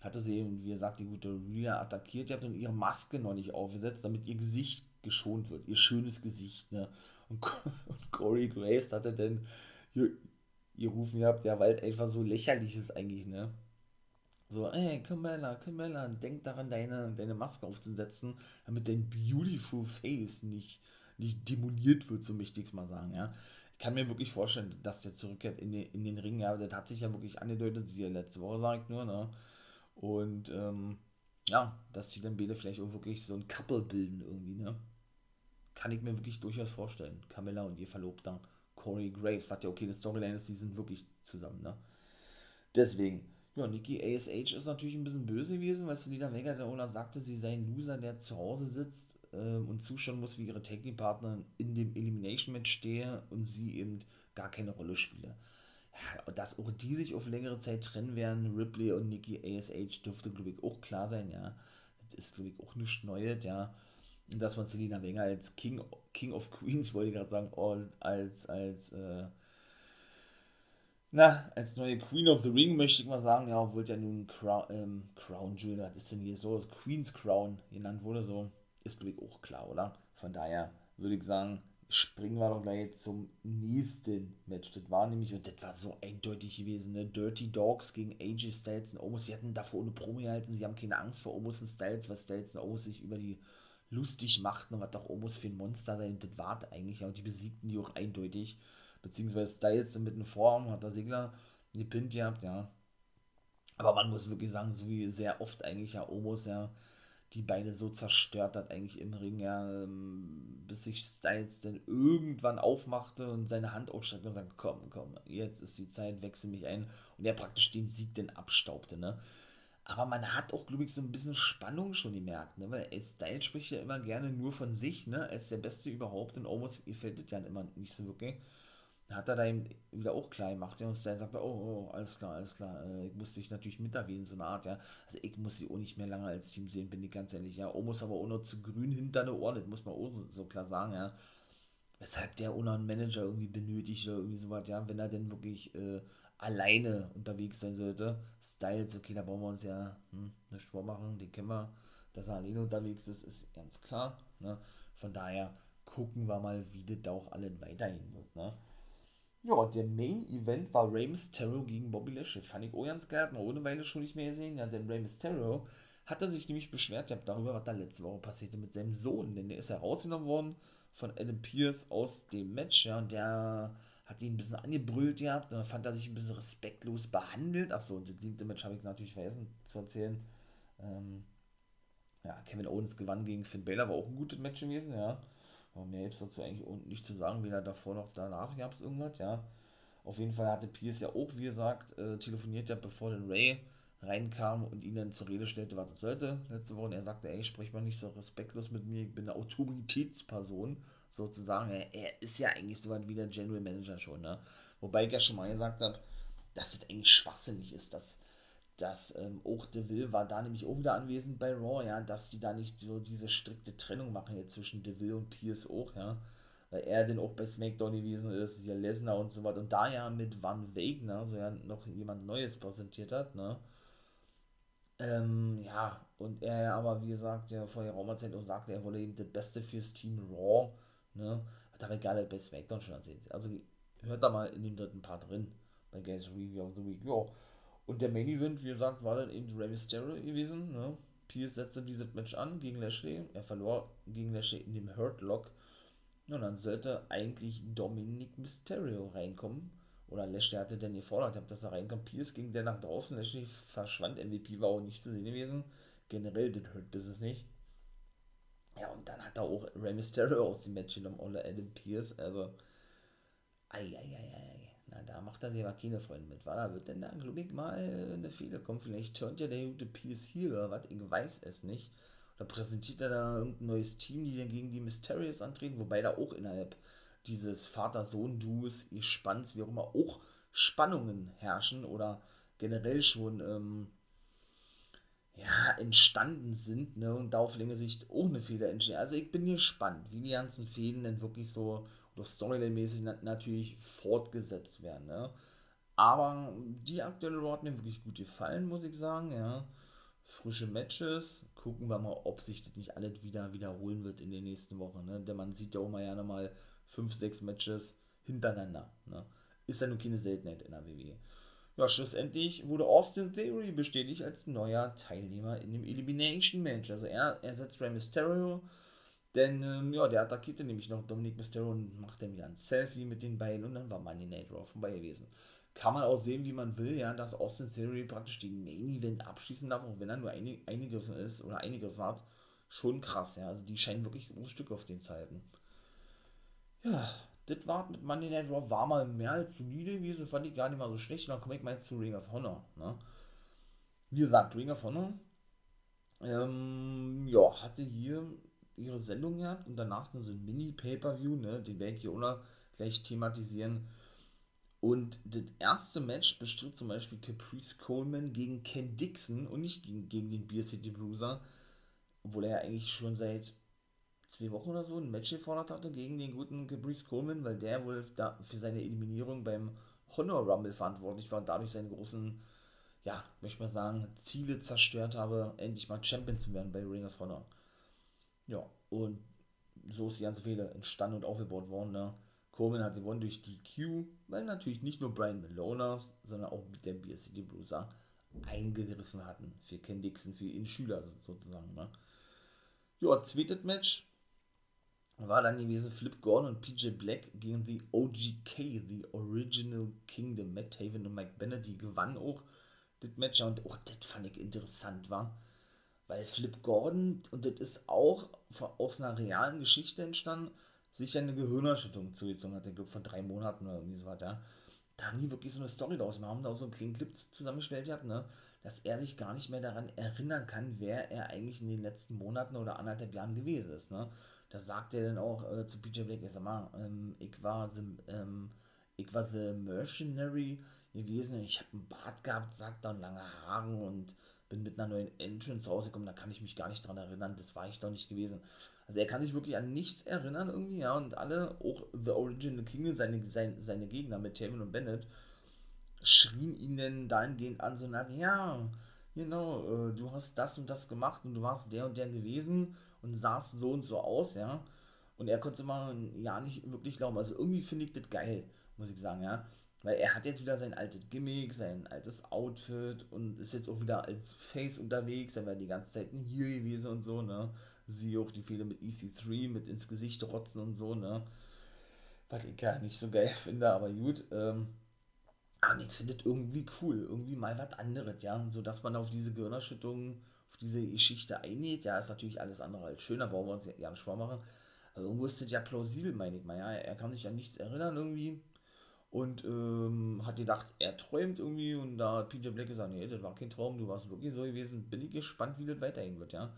Hatte sie eben, wie gesagt, die gute Rhea attackiert, ihr habt und ihre Maske noch nicht aufgesetzt, damit ihr Gesicht geschont wird, ihr schönes Gesicht, ne? Und, und Corey Grace hatte dann ihr, ihr rufen gehabt, der Wald einfach so lächerlich ist eigentlich, ne? So, ey, Camilla, Camilla, denk daran, deine, deine Maske aufzusetzen, damit dein beautiful face nicht, nicht demoniert wird, so möchte ich es mal sagen, ja. Ich kann mir wirklich vorstellen, dass der zurückkehrt in den, in den Ring, ja, das hat sich ja wirklich angedeutet, sie ja letzte Woche sagt nur, ne. Und, ähm, ja, dass sie dann beide vielleicht auch wirklich so ein Couple bilden irgendwie, ne kann ich mir wirklich durchaus vorstellen. Camilla und ihr Verlobter Corey Graves, was ja okay, das Storyline ist, die sind wirklich zusammen, ne? Deswegen, ja, Nikki ASH ist natürlich ein bisschen böse gewesen, weil Selina Vega der Owner sagte, sie sei ein Loser, der zu Hause sitzt äh, und zuschauen muss, wie ihre Technikpartnerin in dem Elimination Match stehe und sie eben gar keine Rolle spiele. Ja, dass auch die sich auf längere Zeit trennen werden, Ripley und Nikki ASH, dürfte, glaube ich, auch klar sein, ja. Das ist, glaube ich, auch nichts Neues, ja dass man Selina Wenger als King, King of Queens, wollte ich gerade sagen, als, als, äh, na, als neue Queen of the Ring möchte ich mal sagen, ja, obwohl der nun Crown, ähm, Crown Jewel, was ist denn hier so, Queen's Crown genannt wurde, so, ist glaube ich auch klar, oder? Von daher würde ich sagen, springen wir doch gleich zum nächsten Match. Das war nämlich, und das war so eindeutig gewesen, ne? Dirty Dogs gegen AJ Styles und Omos. Sie hatten davor ohne Promo gehalten, sie haben keine Angst vor Omos und Styles, weil Styles und Omos sich über die lustig machten und was doch Omos für ein Monster sein, das war eigentlich, und die besiegten die auch eindeutig, beziehungsweise Styles mit einem Vorarm hat der Segler gepinnt gehabt, ja. Aber man muss wirklich sagen, so wie sehr oft eigentlich ja Omos ja die Beine so zerstört hat, eigentlich im Ring, ja, ähm, bis sich Styles dann irgendwann aufmachte und seine Hand ausstreckte und sagte, komm, komm, jetzt ist die Zeit, wechsel mich ein und er praktisch den Sieg dann abstaubte, ne. Aber man hat auch, glaube ich, so ein bisschen Spannung schon gemerkt, ne? weil Style spricht ja immer gerne nur von sich, ne? als der Beste überhaupt und Omos gefällt das ja immer nicht so wirklich. Hat er da eben wieder auch klar gemacht, ja, und Style sagt, oh, oh, alles klar, alles klar, äh, ich muss dich natürlich mit erwähnen, so eine Art, ja. Also ich muss sie auch nicht mehr lange als Team sehen, bin ich ganz ehrlich, ja. Omos aber auch noch zu grün hinter der Ohren, das muss man auch so, so klar sagen, ja. Weshalb der ohne einen Manager irgendwie benötigt oder irgendwie sowas, ja, wenn er denn wirklich äh, alleine unterwegs sein sollte. Styles, okay, da brauchen wir uns ja hm, nicht vormachen, den kennen wir, dass er alleine unterwegs ist, ist ganz klar. Ne? Von daher gucken wir mal, wie das da auch allen weiterhin wird. Ne? Ja, der Main Event war Rey Mysterio gegen Bobby Lashley. Fand ich auch ganz geil, noch ohne Weile schon nicht mehr gesehen. Ja, denn Rey Mysterio hat er sich nämlich beschwert gehabt darüber, was da letzte Woche passierte mit seinem Sohn. Denn der ist herausgenommen worden von Adam Pierce aus dem Match. Ja, und der hat ihn ein bisschen angebrüllt gehabt, dann fand er sich ein bisschen respektlos behandelt. Achso, und das siebte Match habe ich natürlich vergessen zu erzählen. Ähm, ja, Kevin Owens gewann gegen Finn Balor, war auch ein gutes Match gewesen, ja. Aber mehr gibt dazu eigentlich nicht zu sagen, weder davor noch danach gab es irgendwas, ja. Auf jeden Fall hatte Pierce ja auch, wie gesagt, äh, telefoniert ja, bevor den Ray reinkam und ihn dann zur Rede stellte, was er sollte letzte Woche. Und er sagte, ey, sprich mal nicht so respektlos mit mir, ich bin eine Autoritätsperson sozusagen. Er, er ist ja eigentlich so weit wie der General Manager schon, ne? Wobei ich ja schon mal gesagt habe, dass es eigentlich schwachsinnig ist, dass, dass ähm, auch Deville war da nämlich auch wieder anwesend bei Raw, ja, dass die da nicht so diese strikte Trennung machen jetzt zwischen Deville und Pierce auch, ja. Weil er denn auch bei SmackDown gewesen ist, ja Lesnar und so weiter. Und da ja mit Van Wegner so ja noch jemand Neues präsentiert hat, ne? Ähm, ja, und er aber, wie gesagt, ja vorher Raumerzeit auch sagte, er wolle eben das Beste fürs Team Raw, ne? Hat aber egal bei SmackDown schon erzählt. Also hört da mal in dem dritten Part drin, bei Guys Review of the Week, ja. Und der Main Event, wie gesagt, war dann eben Rey Mysterio gewesen, ne? Pierce setzte dieses Match an gegen Lashley. Er verlor gegen Lashley in dem Hurt Lock. Und dann sollte eigentlich Dominic Mysterio reinkommen oder Lashley hatte dann gefordert, dass er reinkommt. Pierce ging der nach draußen, Lashley verschwand, MVP war auch nicht zu sehen gewesen. Generell, das hört Business nicht. Ja, und dann hat er auch Rey Mysterio aus dem Match genommen, oder Adam Pierce, also, eieieiei, na, da macht er sich aber keine Freunde mit, war da wird denn da, glaube ich, mal eine Fehler kommen, vielleicht turnt ja der gute Pierce hier oder was, ich weiß es nicht, oder präsentiert er da irgendein neues Team, die dann gegen die Mysterios antreten, wobei da auch innerhalb dieses Vater-Sohn-Duos, ihr Spanns, wie auch immer, auch Spannungen herrschen oder generell schon ähm, ja, entstanden sind ne, und da auf längere Sicht auch eine Fehler entstehen. Also ich bin gespannt, wie die ganzen Fäden denn wirklich so oder Storyline-mäßig natürlich fortgesetzt werden. Ne? Aber die aktuelle Raw mir wirklich gut gefallen, muss ich sagen. Ja. Frische Matches. Gucken wir mal, ob sich das nicht alles wieder wiederholen wird in den nächsten Wochen. Ne? Denn man sieht ja auch mal gerne mal 5, 6 Matches hintereinander. Ne? Ist ja nun keine Seltenheit in der WWE. Ja, schlussendlich wurde Austin Theory bestätigt als neuer Teilnehmer in dem Elimination Match. Also er ersetzt Rey Mysterio, denn ähm, ja, der attackierte nämlich noch Dominic Mysterio und macht dann wieder ein Selfie mit den beiden und dann war Money Night Raw vorbei gewesen. Kann man auch sehen, wie man will, ja, dass Austin Theory praktisch den Main Event abschließen darf, auch wenn er nur eingegriffen ist oder eingegriffen hat. Schon krass, ja. Also die scheinen wirklich große Stücke auf den zu halten. Ja, das war mit Monday Night Raw war mal mehr als solide gewesen, fand ich gar nicht mal so schlecht. Und dann komme ich mal zu Ring of Honor. Ne? Wie gesagt, Ring of Honor ähm, ja, hatte hier ihre Sendung gehabt und danach so ein Mini-Pay-Per-View, ne? den werde ich hier auch gleich thematisieren. Und das erste Match bestritt zum Beispiel Caprice Coleman gegen Ken Dixon und nicht gegen, gegen den Beer City Bruiser, obwohl er ja eigentlich schon seit zwei Wochen oder so ein Match gefordert hatte gegen den guten Caprice Coleman, weil der wohl für seine Eliminierung beim Honor Rumble verantwortlich war und dadurch seine großen, ja, möchte mal sagen, Ziele zerstört habe, endlich mal Champion zu werden bei Ring of Honor. Ja, und so ist die ganze Fehler entstanden und aufgebaut worden. Ne? Coleman hat gewonnen durch DQ, weil natürlich nicht nur Brian Malona, sondern auch mit der BSC Bruiser eingegriffen hatten für Ken Dixon, für ihn Schüler sozusagen. Ne? Ja, zweites Match war dann gewesen Flip Gordon und PJ Black gegen die OGK, The Original Kingdom. Matt Taven und Mike Bennett, die gewannen auch das Match und auch das fand ich interessant, war. Weil Flip Gordon, und das ist auch aus einer realen Geschichte entstanden, sich eine Gehirnerschüttung zugezogen hat, ich glaube von drei Monaten oder irgendwie so was, ja. Da haben die wirklich so eine Story draus. Wir haben da auch so einen kleinen Clip zusammengestellt gehabt, ne? dass er sich gar nicht mehr daran erinnern kann, wer er eigentlich in den letzten Monaten oder anderthalb Jahren gewesen ist. Ne? Da sagt er dann auch äh, zu PJ Black, ich sag mal, ähm, ich war the, ähm, ich war the Mercenary gewesen, ich habe einen Bart gehabt, sagt er, und lange Haare und bin mit einer neuen Entrance rausgekommen, da kann ich mich gar nicht dran erinnern, das war ich doch nicht gewesen. Also er kann sich wirklich an nichts erinnern irgendwie, ja, und alle, auch The Original King, seine, seine, seine Gegner mit Taven und Bennett, schrien ihn denn dahingehend an, so nach, ja, genau, äh, du hast das und das gemacht und du warst der und der gewesen und sahst so und so aus, ja. Und er konnte es immer ja nicht wirklich glauben. Also irgendwie finde ich das geil, muss ich sagen, ja. Weil er hat jetzt wieder sein altes Gimmick, sein altes Outfit und ist jetzt auch wieder als Face unterwegs. Er war die ganze Zeit ein Heel gewesen und so, ne. Sieh auch die Fehler mit EC3, mit ins Gesicht rotzen und so, ne. Was ich gar nicht so geil finde, aber gut. Ähm, aber ich finde das irgendwie cool. Irgendwie mal was anderes, ja. So dass man auf diese Gehirnerschüttung diese Geschichte eingeht. Ja, ist natürlich alles andere als schön, da brauchen wir uns ja nicht vormachen. Aber irgendwo ist das ja plausibel, meine ich mal. Ja, er kann sich an nichts erinnern irgendwie. Und ähm, hat gedacht, er träumt irgendwie. Und da hat PJ Black gesagt, nee, das war kein Traum, du warst wirklich so gewesen. Bin ich gespannt, wie das weitergehen wird, ja.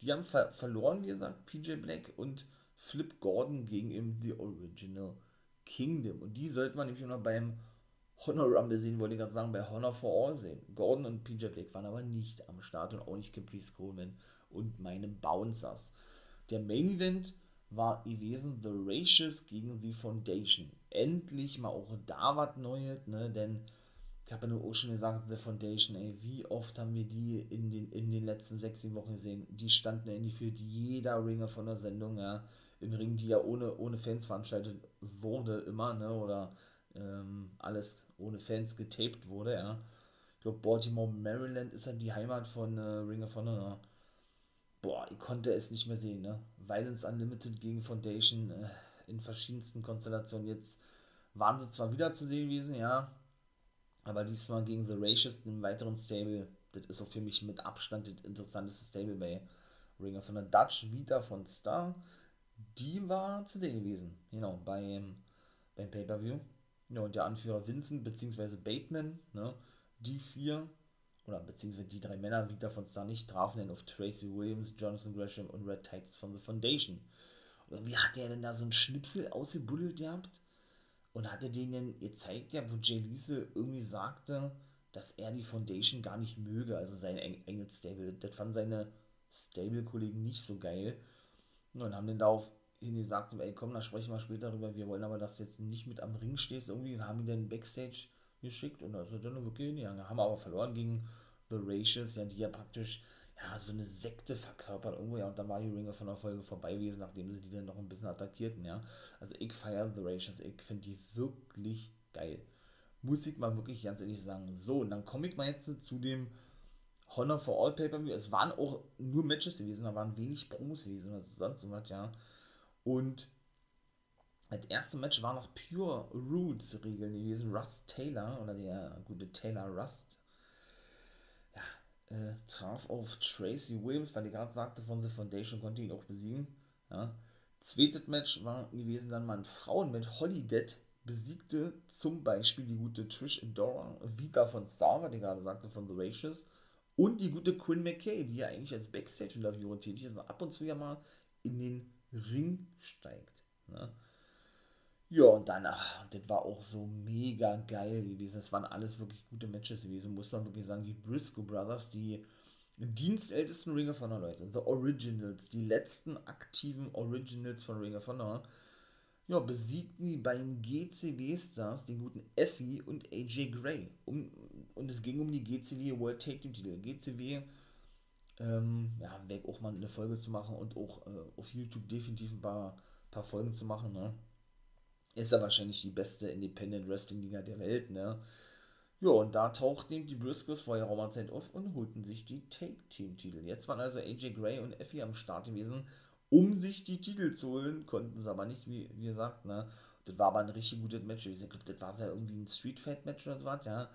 Die haben ver verloren, wie gesagt, PJ Black und Flip Gordon gegen eben The Original Kingdom. Und die sollten wir nämlich noch beim Honor Rumble sehen, wollte ich gerade sagen, bei Honor for All sehen. Gordon und PJ Blake waren aber nicht am Start und auch nicht Caprice Coleman und meine Bouncers. Der Main Event war gewesen The Ratios gegen The Foundation. Endlich mal auch da was Neues, ne? Denn ich habe ja nur auch schon gesagt, The Foundation, ey, wie oft haben wir die in den, in den letzten sechs, sieben Wochen gesehen? Die standen endlich für jeder Ringer von der Sendung, ja. Im Ring, die ja ohne, ohne Fans veranstaltet wurde, immer, ne? Oder ähm, alles ohne Fans getaped wurde, ja. Ich glaube, Baltimore, Maryland ist dann die Heimat von äh, Ring of Honor. Boah, ich konnte es nicht mehr sehen, ne? Violence Unlimited gegen Foundation äh, in verschiedensten Konstellationen. Jetzt waren sie zwar wieder zu sehen gewesen, ja, aber diesmal gegen The Racist, einem weiteren Stable. Das ist auch für mich mit Abstand das interessanteste Stable bei Ring of Honor. Dutch Vita von Star, die war zu sehen gewesen, genau, beim, beim Pay-Per-View. Ja, und der Anführer Vincent bzw. Bateman, ne, die vier, oder beziehungsweise die drei Männer, wie davon Star nicht, trafen dann auf Tracy Williams, Jonathan Gresham und Red Titus von The Foundation. Und wie hat der denn da so einen Schnipsel ausgebuddelt gehabt? Und hatte denen gezeigt, ja, wo Jay Lise irgendwie sagte, dass er die Foundation gar nicht möge, also sein Engel Stable. Das fanden seine Stable-Kollegen nicht so geil. Und haben dann darauf hin gesagt, ey komm, da sprechen wir später darüber, wir wollen aber, dass du jetzt nicht mit am Ring stehst irgendwie und haben ihn dann Backstage geschickt und das hat dann wirklich hingegangen. Haben aber verloren gegen The Ratios, ja, die ja praktisch ja, so eine Sekte verkörpert irgendwo, ja, und dann war die Ringer von der Folge vorbei gewesen, nachdem sie die dann noch ein bisschen attackierten, ja. Also ich feiere The Ratios, ich finde die wirklich geil. Muss ich mal wirklich ganz ehrlich sagen. So, und dann komme ich mal jetzt zu dem Honor for All Pay-Per-View. Es waren auch nur Matches gewesen, da waren wenig Promos gewesen oder sonst was, ja. Und das erste Match war nach Pure Roots Regeln gewesen. Rust Taylor oder der gute Taylor Rust ja, äh, traf auf Tracy Williams, weil ich gerade sagte, von The Foundation konnte ihn auch besiegen. Ja. Zweites Match war gewesen dann mal ein Frauen mit Holiday besiegte zum Beispiel die gute Trish Adora, Vita von Star, was ich gerade sagte, von The Ratios und die gute Quinn McKay, die ja eigentlich als Backstage-Interviewerin tätig ist und ab und zu ja mal in den Ring steigt. Ne? Ja, und dann, ach, das war auch so mega geil gewesen. Es waren alles wirklich gute Matches gewesen, muss man wirklich sagen. Die Briscoe Brothers, die dienstältesten Ring of Honor Leute, The Originals, die letzten aktiven Originals von Ring of Honor, ja, besiegten die beiden GCW-Stars, den guten Effie und AJ Gray. Um, und es ging um die GCW World Take Team Titel. GCW ähm, ja, weg auch mal eine Folge zu machen und auch äh, auf YouTube definitiv ein paar, paar Folgen zu machen, ne? Ist ja wahrscheinlich die beste Independent Wrestling Liga der Welt, ne? Ja, und da tauchten die Briscoes vor ihrer Zeit auf und holten sich die Take-Team-Titel. Jetzt waren also AJ Gray und Effie am Start gewesen, um sich die Titel zu holen, konnten sie aber nicht, wie, wie gesagt, ne? Das war aber ein richtig gutes Match. Ich glaube, das war ja irgendwie ein Street Fight Match oder so was, ja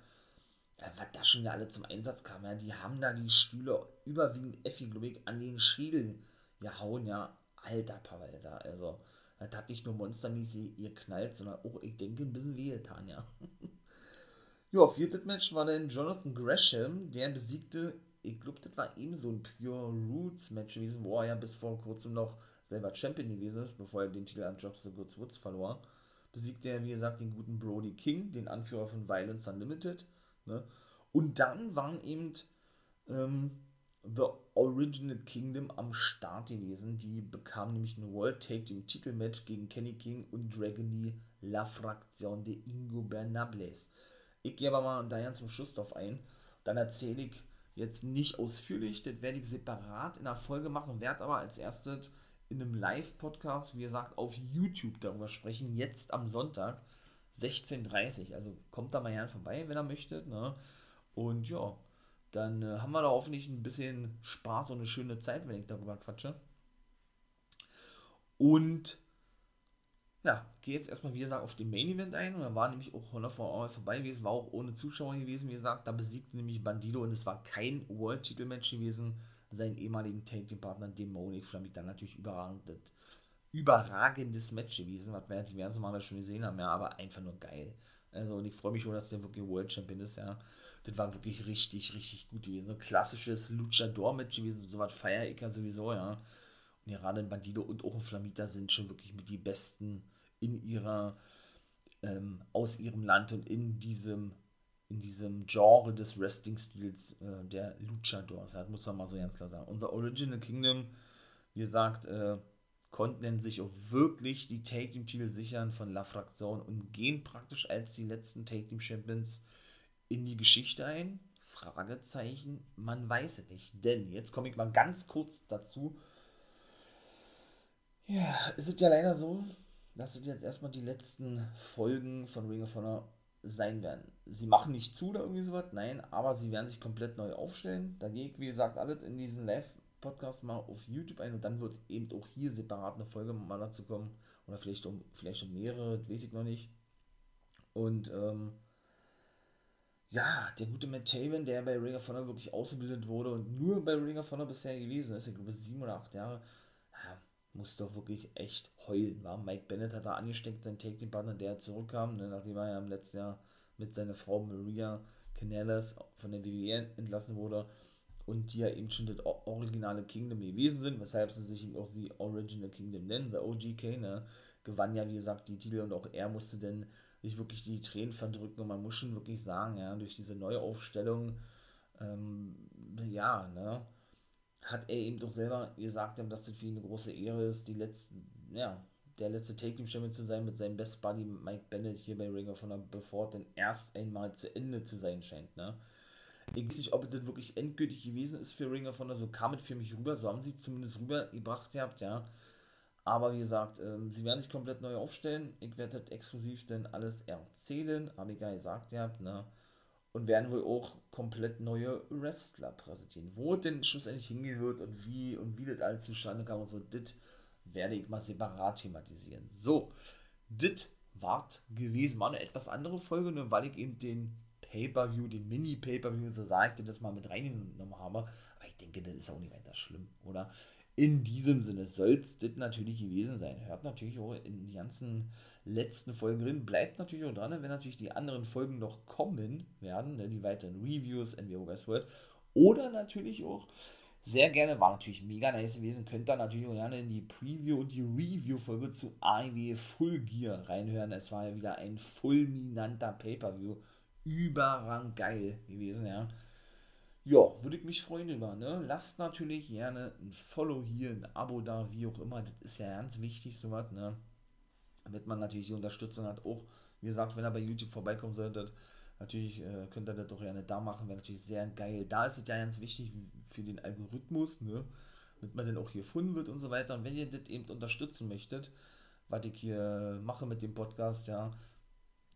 was da schon wieder alle zum Einsatz kamen, ja, die haben da die Stühle überwiegend Effi, an den Schädel gehauen, ja, alter Pawalter, also, das hat nicht nur monstermäßig ihr knallt, sondern auch, ich denke, ein bisschen wehgetan, ja. ja, viertes Match war dann Jonathan Gresham, der besiegte, ich glaube, das war eben so ein Pure Roots Match gewesen, wo er ja bis vor kurzem noch selber Champion gewesen ist, bevor er den Titel an Jobs the Goods Woods verlor, besiegte er, wie gesagt, den guten Brody King, den Anführer von Violence Unlimited, Ne? Und dann waren eben ähm, The Original Kingdom am Start gewesen. Die bekamen nämlich ein World Take Team Titelmatch gegen Kenny King und Dragony La Fraktion de Ingo Bernables. Ich gehe aber mal da ganz zum Schluss drauf ein. Dann erzähle ich jetzt nicht ausführlich, das werde ich separat in der Folge machen, werde aber als erstes in einem Live-Podcast, wie gesagt, auf YouTube darüber sprechen, jetzt am Sonntag. 16.30 Also kommt da mal gerne vorbei, wenn ihr möchtet. Ne? Und ja, dann äh, haben wir da hoffentlich ein bisschen Spaß und eine schöne Zeit, wenn ich darüber quatsche. Und ja, gehe jetzt erstmal, wie gesagt, auf den Main Event ein. Und da war nämlich auch Honor for All vorbei gewesen, war auch ohne Zuschauer gewesen, wie gesagt. Da besiegte nämlich Bandido und es war kein World-Titel-Match gewesen. Seinen ehemaligen Tag-Team-Partner Demonic Flamik dann natürlich überragend überragendes Match gewesen, was wir diverse Male schon gesehen haben, ja, aber einfach nur geil. Also, und ich freue mich schon, dass der wirklich World Champion ist, ja. Das war wirklich richtig, richtig gut gewesen. So ein klassisches Luchador-Match gewesen, so was feiere ich ja sowieso, ja. Und gerade Bandido und auch ein Flamita sind schon wirklich mit die besten in ihrer, ähm, aus ihrem Land und in diesem, in diesem Genre des Wrestling-Stils äh, der Luchadors. Das muss man mal so ganz klar sagen. Unser Original Kingdom, wie gesagt, äh, konnten sich auch wirklich die Take Team Titel sichern von La Fraktion und gehen praktisch als die letzten Take Team Champions in die Geschichte ein. Fragezeichen, man weiß es nicht. Denn jetzt komme ich mal ganz kurz dazu. Ja, ist es ja leider so, dass es jetzt erstmal die letzten Folgen von Ring of Honor sein werden. Sie machen nicht zu oder irgendwie sowas, nein, aber sie werden sich komplett neu aufstellen. Da gehe ich, wie gesagt, alles in diesen Live-Podcast mal auf YouTube ein und dann wird eben auch hier separat eine Folge mal dazu kommen. Oder vielleicht um, vielleicht um mehrere, weiß ich noch nicht. Und ähm, ja, der gute Matt Taven, der bei Ring of Honor wirklich ausgebildet wurde und nur bei Ring of Honor bisher gewesen ist, ich glaube sieben oder acht Jahre, ja, muss doch wirklich echt heulen. War. Mike Bennett hat da angesteckt, sein Take-Team-Partner, der zurückkam, ne, nachdem er ja im letzten Jahr mit seiner Frau Maria Canales von der WWE entlassen wurde und die ja eben schon das originale Kingdom gewesen sind, weshalb sie sich eben auch die Original Kingdom nennen, der OGK, ne, gewann ja wie gesagt die Titel und auch er musste dann sich wirklich die Tränen verdrücken und man muss schon wirklich sagen, ja, durch diese neue Aufstellung, ähm, ja, ne, hat er eben doch selber gesagt, dass das für ihn eine große Ehre ist, die letzten, ja, der letzte Take-Team-Stimme zu sein mit seinem Best Buddy Mike Bennett hier bei Ring of Honor, bevor denn erst einmal zu Ende zu sein scheint, ne. Ich weiß nicht, ob es das wirklich endgültig gewesen ist für Ring of Honor, so kam es für mich rüber, so haben sie zumindest rübergebracht gehabt, ja. Aber wie gesagt, ähm, sie werden sich komplett neu aufstellen. Ich werde das exklusiv dann alles erzählen, habe ich ja gesagt, ja, ne? Und werden wohl auch komplett neue Wrestler präsentieren. Wo denn schlussendlich hingehen wird und wie und wie das alles zustande kam und so, das werde ich mal separat thematisieren. So, das wart gewesen. War eine etwas andere Folge, nur weil ich eben den Pay-Per-View, den Mini-Pay-Per-View, so sagte, das mal mit reingenommen habe. Aber ich denke, das ist auch nicht weiter schlimm, oder? In diesem Sinne soll es das natürlich gewesen sein. Hört natürlich auch in die ganzen letzten Folgen drin. Bleibt natürlich auch dran, wenn natürlich die anderen Folgen noch kommen werden, ne, die weiteren Reviews, NWO Westworld. Oder natürlich auch sehr gerne, war natürlich mega nice gewesen, könnt ihr natürlich auch gerne in die Preview und die Review-Folge zu AEW Full Gear reinhören. Es war ja wieder ein fulminanter Pay-Per-View. Überrang geil gewesen, ja ja, würde ich mich freuen über. Ne? Lasst natürlich gerne ein Follow hier, ein Abo da, wie auch immer. Das ist ja ganz wichtig, sowas, ne? Damit man natürlich die Unterstützung hat. Auch, wie gesagt, wenn ihr bei YouTube vorbeikommen solltet, natürlich äh, könnt ihr das doch gerne da machen. Wäre natürlich sehr geil. Da ist es ja ganz wichtig für den Algorithmus, ne? Damit man dann auch hier gefunden wird und so weiter. Und wenn ihr das eben unterstützen möchtet, was ich hier mache mit dem Podcast, ja,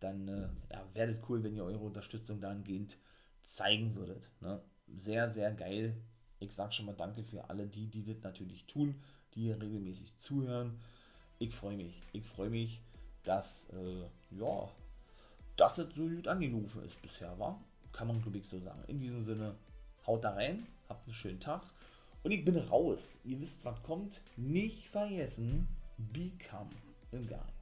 dann äh, ja, wäre es cool, wenn ihr eure Unterstützung dahingehend zeigen würdet. Ne? sehr, sehr geil. Ich sage schon mal danke für alle die, die das natürlich tun, die regelmäßig zuhören. Ich freue mich. Ich freue mich, dass, äh, ja, dass es so gut angelaufen ist bisher, war. Kann man, glaube ich, so sagen. In diesem Sinne, haut da rein, habt einen schönen Tag. Und ich bin raus. Ihr wisst, was kommt. Nicht vergessen, become a guy.